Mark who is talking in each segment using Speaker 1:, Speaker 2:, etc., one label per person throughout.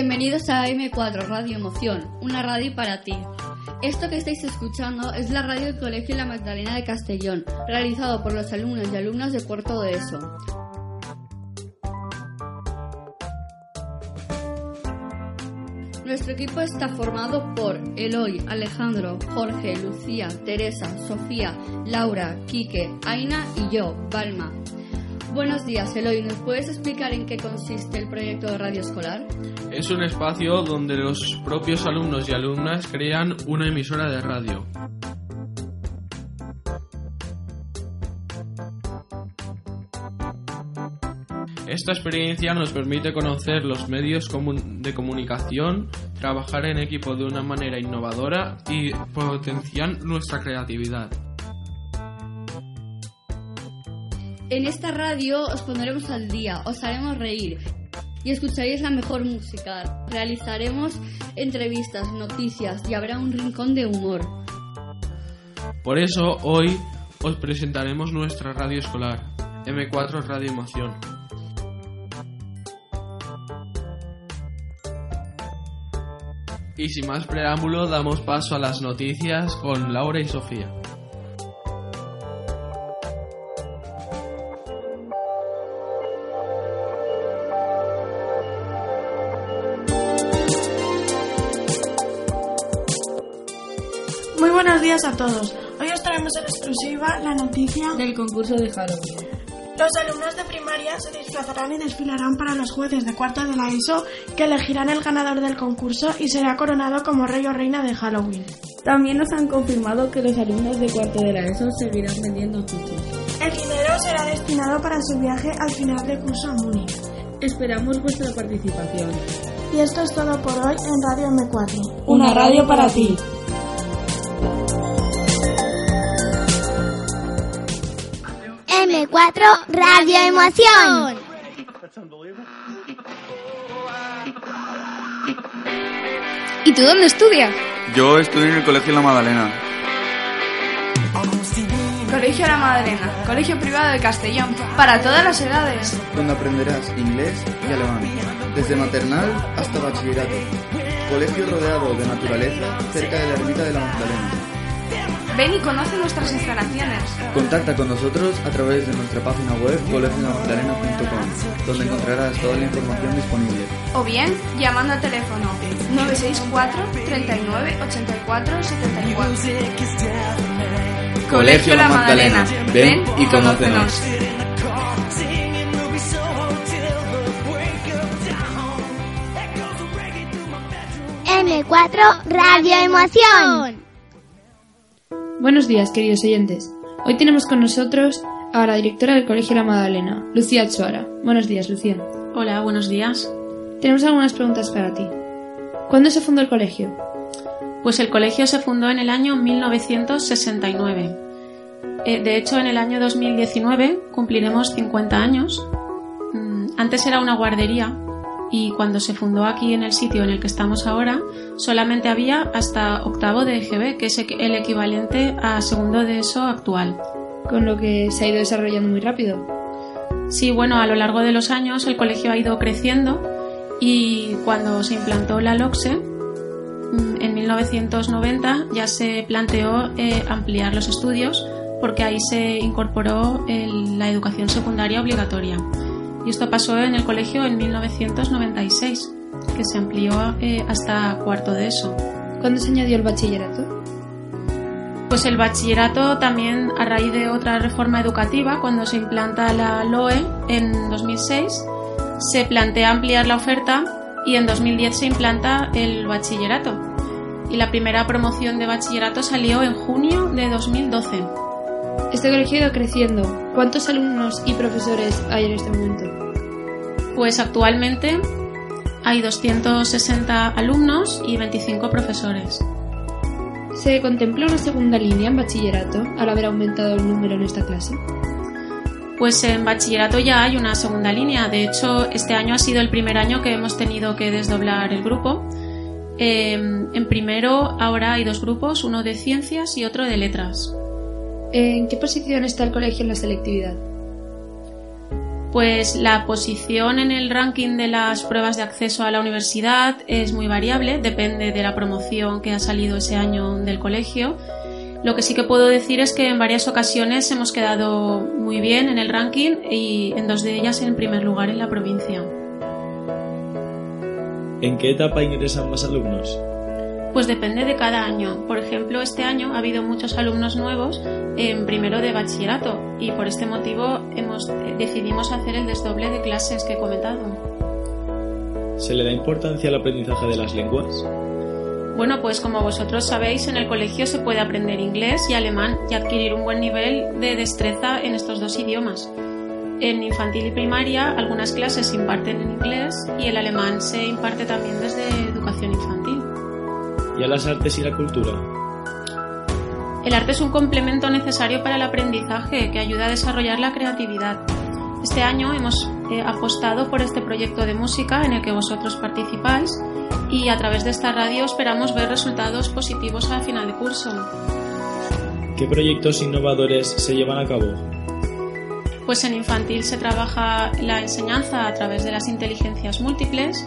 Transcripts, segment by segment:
Speaker 1: Bienvenidos a M4 Radio Emoción, una radio para ti. Esto que estáis escuchando es la radio del Colegio La Magdalena de Castellón, realizado por los alumnos y alumnas de cuarto de ESO. Nuestro equipo está formado por Eloy, Alejandro, Jorge, Lucía, Teresa, Sofía, Laura, Quique, Aina y yo, Balma. Buenos días, Eloy. ¿Nos puedes explicar en qué consiste el proyecto de radio escolar?
Speaker 2: Es un espacio donde los propios alumnos y alumnas crean una emisora de radio. Esta experiencia nos permite conocer los medios de comunicación, trabajar en equipo de una manera innovadora y potenciar nuestra creatividad.
Speaker 1: En esta radio os pondremos al día, os haremos reír y escucharéis la mejor música. Realizaremos entrevistas, noticias y habrá un rincón de humor.
Speaker 2: Por eso hoy os presentaremos nuestra radio escolar, M4 Radio Emoción. Y sin más preámbulo, damos paso a las noticias con Laura y Sofía.
Speaker 3: Muy buenos días a todos. Hoy os traemos en exclusiva la noticia
Speaker 1: del concurso de Halloween.
Speaker 3: Los alumnos de primaria se disfrazarán y desfilarán para los jueces de cuarto de la ESO que elegirán el ganador del concurso y será coronado como rey o reina de Halloween.
Speaker 4: También nos han confirmado que los alumnos de cuarto de la ESO seguirán vendiendo chuches.
Speaker 3: El dinero será destinado para su viaje al final de curso a Múnich.
Speaker 4: Esperamos vuestra participación.
Speaker 3: Y esto es todo por hoy en Radio M4.
Speaker 4: Una radio para ti.
Speaker 5: M4 Radio Emoción.
Speaker 1: ¿Y tú dónde estudias?
Speaker 6: Yo estudio en el Colegio La Magdalena.
Speaker 3: Colegio La Madalena, colegio privado de Castellón, para todas las edades.
Speaker 6: donde aprenderás inglés y alemán, desde maternal hasta bachillerato. Colegio rodeado de naturaleza cerca de la ermita de la Magdalena.
Speaker 3: Ven y conoce nuestras instalaciones.
Speaker 6: Contacta con nosotros a través de nuestra página web colegiolamagdalena.com, donde encontrarás toda la información disponible.
Speaker 3: O bien llamando al teléfono 964 39 84 74.
Speaker 6: Colegio La Magdalena. Ven y conócenos.
Speaker 5: M4 Radio Emoción.
Speaker 7: Buenos días, queridos oyentes. Hoy tenemos con nosotros a la directora del Colegio La Magdalena, Lucía Ochoara. Buenos días, Lucía.
Speaker 8: Hola, buenos días.
Speaker 7: Tenemos algunas preguntas para ti. ¿Cuándo se fundó el colegio?
Speaker 8: Pues el colegio se fundó en el año 1969. Eh, de hecho, en el año 2019 cumpliremos 50 años. Mm, Antes era una guardería y cuando se fundó aquí en el sitio en el que estamos ahora, solamente había hasta octavo de EGB, que es el equivalente a segundo de eso actual.
Speaker 7: Con lo que se ha ido desarrollando muy rápido.
Speaker 8: Sí, bueno, a lo largo de los años el colegio ha ido creciendo y cuando se implantó la LOCSE, mm, en 1990 ya se planteó eh, ampliar los estudios porque ahí se incorporó el- la educación secundaria obligatoria. Y esto pasó en el colegio en 1996, que se amplió eh, hasta cuarto de eso.
Speaker 7: ¿Cuándo se añadió el bachillerato?
Speaker 8: Pues el bachillerato también a raíz de otra reforma educativa, cuando se implanta la LOE en 2006, se plantea ampliar la oferta y en 2010 se implanta el bachillerato. Y la primera promoción de bachillerato salió en junio de 2012.
Speaker 7: Este colegio ha ido creciendo. ¿Cuántos alumnos y profesores hay en este momento?
Speaker 8: Pues actualmente hay 260 alumnos y 25 profesores.
Speaker 7: ¿Se contempla una segunda línea en bachillerato al haber aumentado el número en esta clase?
Speaker 8: Pues en bachillerato ya hay una segunda línea. De hecho, este año ha sido el primer año que hemos tenido que desdoblar el grupo. Em, en primero ahora hay dos grupos, uno de ciencias y otro de letras.
Speaker 7: ¿En qué posición está el colegio en la selectividad?
Speaker 8: Pues la posición en el ranking de las pruebas de acceso a la universidad es muy variable, depende de la promoción que ha salido ese año del colegio lo que sí que puedo decir es que en varias ocasiones hemos quedado muy bien en el ranking y en dos de ellas en primer lugar en la provincia.
Speaker 9: ¿En qué etapa ingresan más alumnos?
Speaker 8: Pues depende de cada año. Por ejemplo, este año ha habido muchos alumnos nuevos en primero de bachillerato y por este motivo hemos, decidimos hacer el desdoble de clases que he comentado.
Speaker 9: ¿Se le da importancia al aprendizaje de las lenguas?
Speaker 8: Bueno, pues como vosotros sabéis, en el colegio se puede aprender inglés y alemán y adquirir un buen nivel de destreza en estos dos idiomas. En infantil y primaria algunas clases se imparten en inglés y el alemán se imparte también desde educación infantil.
Speaker 9: ¿Y a las artes y la cultura?
Speaker 8: El arte es un complemento necesario para el aprendizaje que ayuda a desarrollar la creatividad. Este año hemos eh, apostado por este proyecto de música en el que vosotros participáis y a través de esta radio esperamos ver resultados positivos al final de curso.
Speaker 9: ¿Qué proyectos innovadores se llevan a cabo?
Speaker 8: Pues en infantil se trabaja la enseñanza a través de las inteligencias múltiples.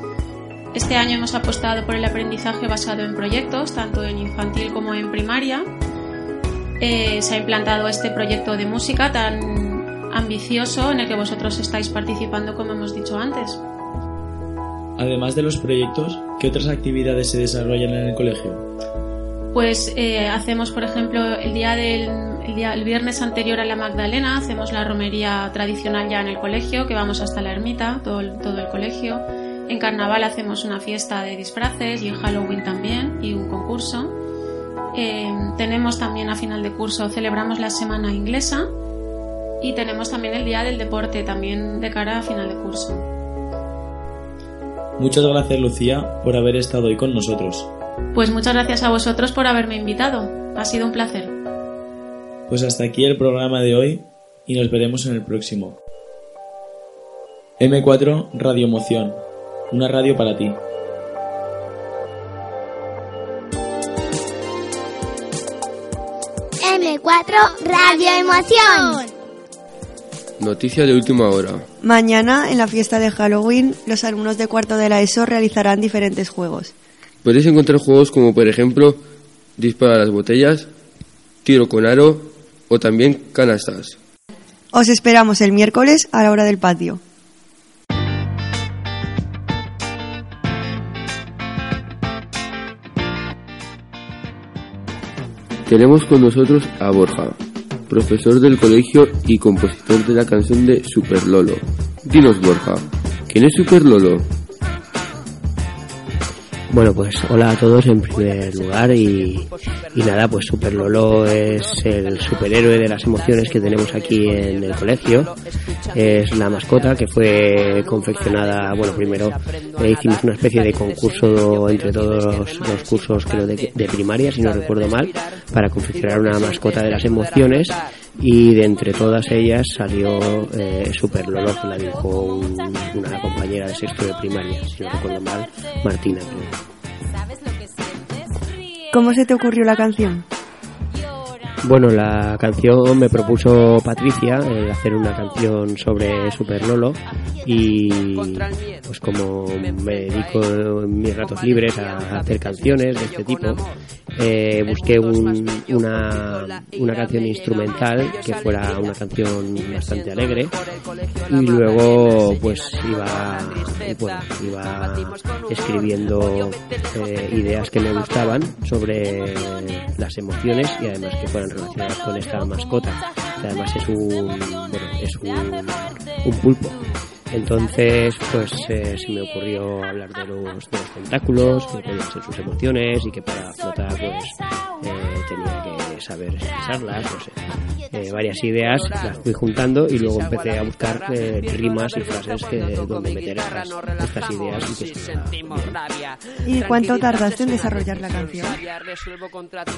Speaker 8: Este año hemos apostado por el aprendizaje basado en proyectos, tanto en infantil como en primaria. Eh, se ha implantado este proyecto de música tan ambicioso en el que vosotros estáis participando, como hemos dicho antes.
Speaker 9: Además de los proyectos, ¿qué otras actividades se desarrollan en el colegio?
Speaker 8: Pues eh, hacemos, por ejemplo, el día del el, viernes anterior a la Magdalena, hacemos la romería tradicional ya en el colegio, que vamos hasta la ermita, todo el, todo el colegio. En carnaval hacemos una fiesta de disfraces y en Halloween también, y un concurso. Eh, tenemos también a final de curso, celebramos la semana inglesa y tenemos también el día del deporte, también de cara a final de curso.
Speaker 9: Muchas gracias Lucía por haber estado hoy con nosotros.
Speaker 8: Pues muchas gracias a vosotros por haberme invitado. Ha sido un placer.
Speaker 9: Pues hasta aquí el programa de hoy y nos veremos en el próximo. M4 Radio Emoción, una radio para ti.
Speaker 5: M4 Radio Emoción.
Speaker 10: Noticia de última hora.
Speaker 11: Mañana, en la fiesta de Halloween, los alumnos de cuarto de la ESO realizarán diferentes juegos.
Speaker 10: Podéis encontrar juegos como, por ejemplo, dispara las botellas, tiro con aro o también canastas.
Speaker 11: Os esperamos el miércoles a la hora del patio.
Speaker 10: Tenemos con nosotros a Borja, profesor del colegio y compositor de la canción de Super Lolo. Dinos, Borja, ¿quién es Super Lolo?
Speaker 12: Bueno, pues hola a todos en primer lugar y, nada, pues Super Lolo es el superhéroe de las emociones que tenemos aquí en el colegio. Es la mascota que fue confeccionada, bueno, primero eh, hicimos una especie de concurso entre todos los, cursos, creo, de, primaria, si no recuerdo mal, para confeccionar una mascota de las emociones y de entre todas ellas salió eh, Super Lolo, que la dibujó una compañera de sexto de primaria, si no recuerdo mal, Martina.
Speaker 11: ¿Cómo se te ocurrió la canción?
Speaker 12: Bueno, la canción me propuso Patricia eh, hacer una canción sobre Super Lolo y pues como me dedico en mis ratos libres a, hacer canciones de este tipo eh, busqué un- una, una canción instrumental que fuera una canción bastante alegre. y luego pues iba, bueno, iba escribiendo eh, ideas que me gustaban sobre las emociones y además que fueran relacionadas con esta mascota que además es un, bueno, es un, un pulpo entonces, pues eh, se me ocurrió hablar de los, de los tentáculos, que podían ser sus emociones y que para flotar, pues eh, tenía que saber expresarlas, no. Eh, varias ideas las fui juntando y luego empecé a buscar eh, rimas y frases que, donde meter estas, estas ideas y que estuviera bien.
Speaker 11: ¿Y cuánto tardaste en desarrollar la canción?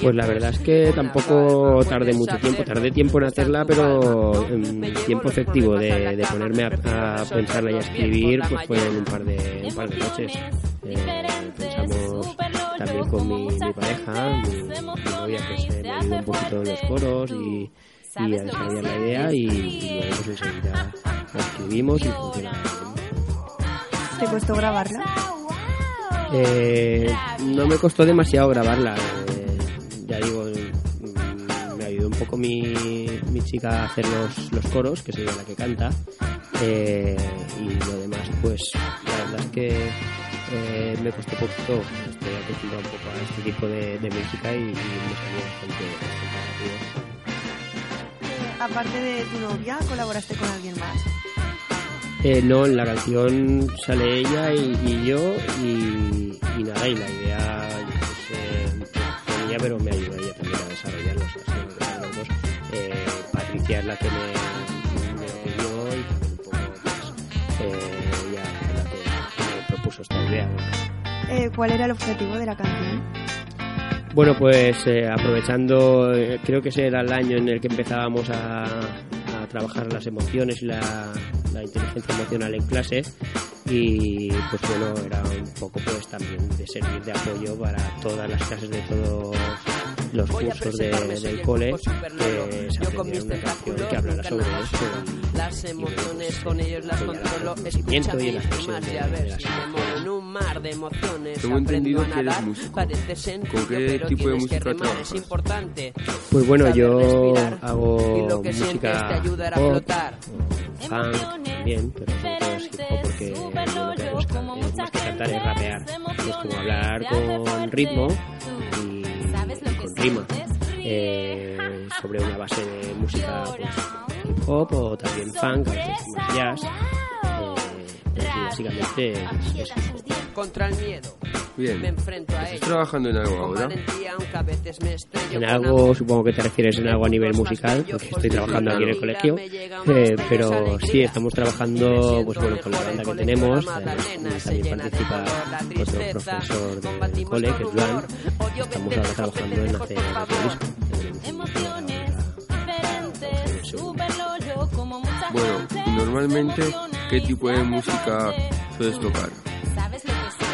Speaker 12: Pues la verdad es que tampoco tardé mucho tiempo, tardé tiempo en hacerla, pero en tiempo efectivo de, de ponerme a, a pensarla y a escribir, pues fue en un par de, un par de noches. Eh, pensamos también con mi, mi pareja, mi, mi novia, pues eh, me ayudó un poquito en los foros y, y a desarrollar la idea y, y luego pues enseguida la escribimos y funcionó.
Speaker 11: ¿Te costó grabarla?
Speaker 12: Eh, no me costó demasiado grabarla. eh, ya digo, mm, me ayudó un poco mi, mi chica a hacer los, los coros, que ella la que canta. eh, y lo demás, pues la verdad es que eh, me costó poquito. Acostumbrado un poco a este tipo de, de música y, y me salió bastante, bastante.
Speaker 11: Aparte de tu novia, ¿colaboraste con alguien más?
Speaker 12: Eh, no, en la canción sale ella y, y yo y, y nada, y la idea pues, eh, con ella, pero me ayudó ella también a desarrollarlo. o sea, sí, entre los dos. Eh, Patricia es la que me, me pidió y también un poco eh, ella la que me propuso esta idea.
Speaker 11: Eh, ¿Cuál era el objetivo de la canción?
Speaker 12: Bueno, pues eh, aprovechando, eh, creo que ese era el año en el que empezábamos a, a trabajar las emociones y la, la inteligencia emocional en clase y pues bueno, era un poco pues también de servir de apoyo para todas las clases de todos los cursos de- del cole que se aprendiera una canción que hablara sobre eso y,
Speaker 13: Las emociones con ellos las controlo,
Speaker 12: y expresión
Speaker 13: más y
Speaker 12: de-
Speaker 13: a
Speaker 12: de
Speaker 13: ver
Speaker 12: las
Speaker 13: si me mar de emociones.
Speaker 10: Tengo entendido
Speaker 13: a
Speaker 10: que eres
Speaker 13: nadar,
Speaker 10: músico.
Speaker 13: parece sencillo,
Speaker 10: ¿Con qué
Speaker 13: pero
Speaker 10: tipo de música
Speaker 13: remar,
Speaker 10: trabajas?
Speaker 13: Es importante.
Speaker 12: Pues bueno, yo
Speaker 13: respirar,
Speaker 12: hago
Speaker 13: y lo que sientes
Speaker 12: música
Speaker 13: te ayudará a
Speaker 12: pop,
Speaker 13: flotar.
Speaker 12: funk también, pero sobre todo porque lo que más que cantar es rapear. Es como hablar con ritmo y, y con rima. Eh, sobre una base de música pues, hip hop o también funk, a veces más jazz. Eh, sí, básicamente es, es hip hop.
Speaker 13: Contra el miedo.
Speaker 10: Bien.
Speaker 13: Me enfrento a
Speaker 10: ¿Estás
Speaker 13: ello.
Speaker 10: trabajando en algo ahora?
Speaker 12: En algo, supongo que te refieres en algo a nivel musical, porque estoy trabajando aquí en el colegio, eh, pero sí, estamos trabajando pues bueno, con la banda que tenemos, además también participa otro profesor del cole, que es Joan, estamos ahora trabajando en hacer otro disco.
Speaker 10: Bueno, normalmente, ¿qué tipo de música sueles tocar?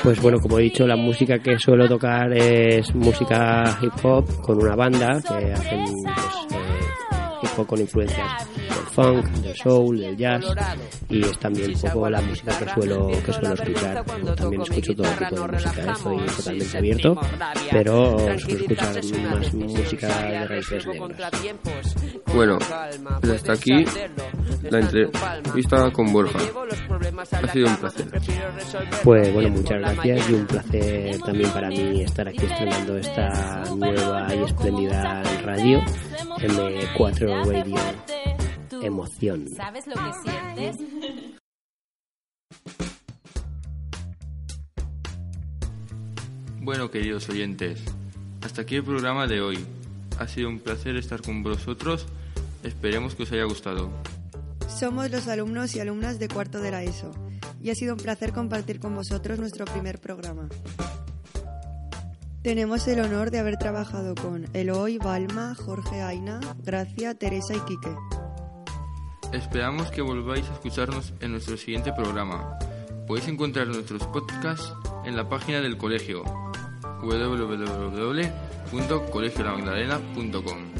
Speaker 12: Pues bueno, como he dicho, la música que suelo tocar es música hip hop con una banda que hacen pues, eh, hip hop con influencias del funk, del soul, del jazz y es también un poco la música que suelo que suelo escuchar. También escucho todo tipo de música, ¿eh? estoy totalmente abierto, pero suelo escuchar más música de raíces negras.
Speaker 10: Bueno, pues hasta aquí la entrevista con Borja. Ha sido un placer.
Speaker 12: Pues bueno, muchas gracias y un placer también para mí estar aquí estrenando esta nueva y espléndida radio M4 Radio Emoción.
Speaker 14: ¿Sabes lo que sientes?
Speaker 2: Bueno, queridos oyentes, hasta aquí el programa de hoy. Ha sido un placer estar con vosotros. Esperemos que os haya gustado.
Speaker 11: Somos los alumnos y alumnas de cuarto de la ESO y ha sido un placer compartir con vosotros nuestro primer programa. Tenemos el honor de haber trabajado con Eloy, Balma, Jorge Aina, Gracia, Teresa y Quique.
Speaker 2: Esperamos que volváis a escucharnos en nuestro siguiente programa. Podéis encontrar nuestros podcasts en la página del colegio www.colegiolamagdalena.com.